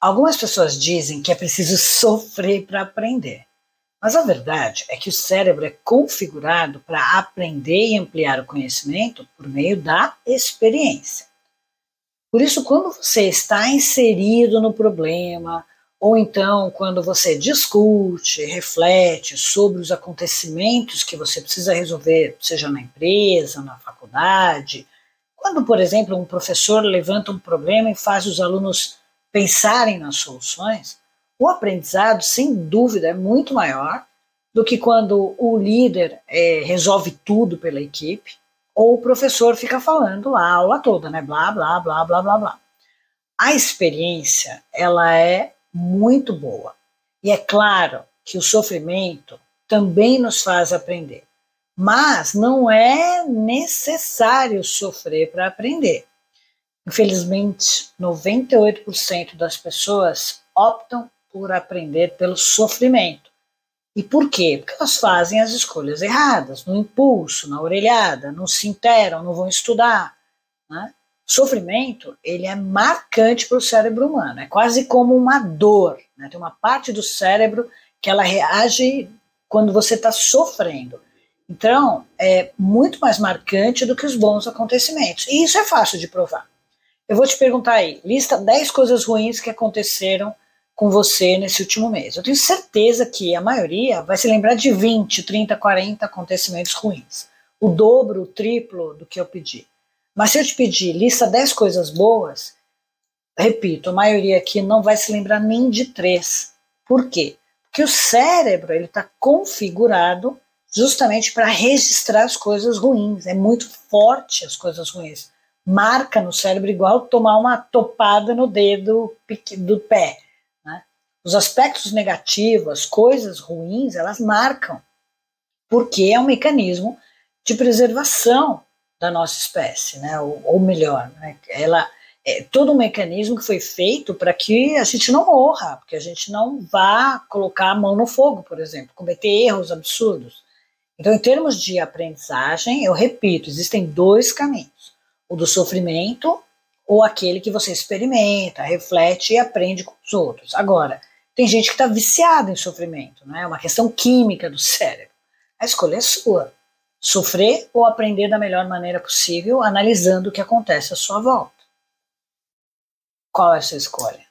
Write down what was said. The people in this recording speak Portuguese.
Algumas pessoas dizem que é preciso sofrer para aprender. Mas a verdade é que o cérebro é configurado para aprender e ampliar o conhecimento por meio da experiência. Por isso, quando você está inserido no problema, ou então quando você discute, reflete sobre os acontecimentos que você precisa resolver, seja na empresa, na faculdade, quando, por exemplo, um professor levanta um problema e faz os alunos pensarem nas soluções, o aprendizado, sem dúvida, é muito maior do que quando o líder é, resolve tudo pela equipe ou o professor fica falando a aula toda, né? Blá, blá, blá, blá, blá, blá. A experiência, ela é muito boa. E é claro que o sofrimento também nos faz aprender. Mas não é necessário sofrer para aprender. Infelizmente, 98% das pessoas optam por aprender pelo sofrimento. E por quê? Porque elas fazem as escolhas erradas, no impulso, na orelhada, não se interam, não vão estudar. Né? Sofrimento, ele é marcante para o cérebro humano, é quase como uma dor. Né? Tem uma parte do cérebro que ela reage quando você está sofrendo. Então, é muito mais marcante do que os bons acontecimentos. E isso é fácil de provar. Eu vou te perguntar aí, lista 10 coisas ruins que aconteceram com você nesse último mês. Eu tenho certeza que a maioria vai se lembrar de 20, 30, 40 acontecimentos ruins. O dobro, o triplo do que eu pedi. Mas se eu te pedir lista 10 coisas boas, repito, a maioria aqui não vai se lembrar nem de três. Por quê? Porque o cérebro ele está configurado justamente para registrar as coisas ruins. É muito forte as coisas ruins. Marca no cérebro igual tomar uma topada no dedo do pé. Né? Os aspectos negativos, as coisas ruins, elas marcam. Porque é um mecanismo de preservação da nossa espécie, né? ou, ou melhor, né? ela é todo um mecanismo que foi feito para que a gente não morra, porque a gente não vá colocar a mão no fogo, por exemplo, cometer erros absurdos. Então, em termos de aprendizagem, eu repito, existem dois caminhos: o do sofrimento ou aquele que você experimenta, reflete e aprende com os outros. Agora, tem gente que está viciada em sofrimento, né? é uma questão química do cérebro. A escolha é sua. Sofrer ou aprender da melhor maneira possível, analisando o que acontece à sua volta. Qual é a sua escolha?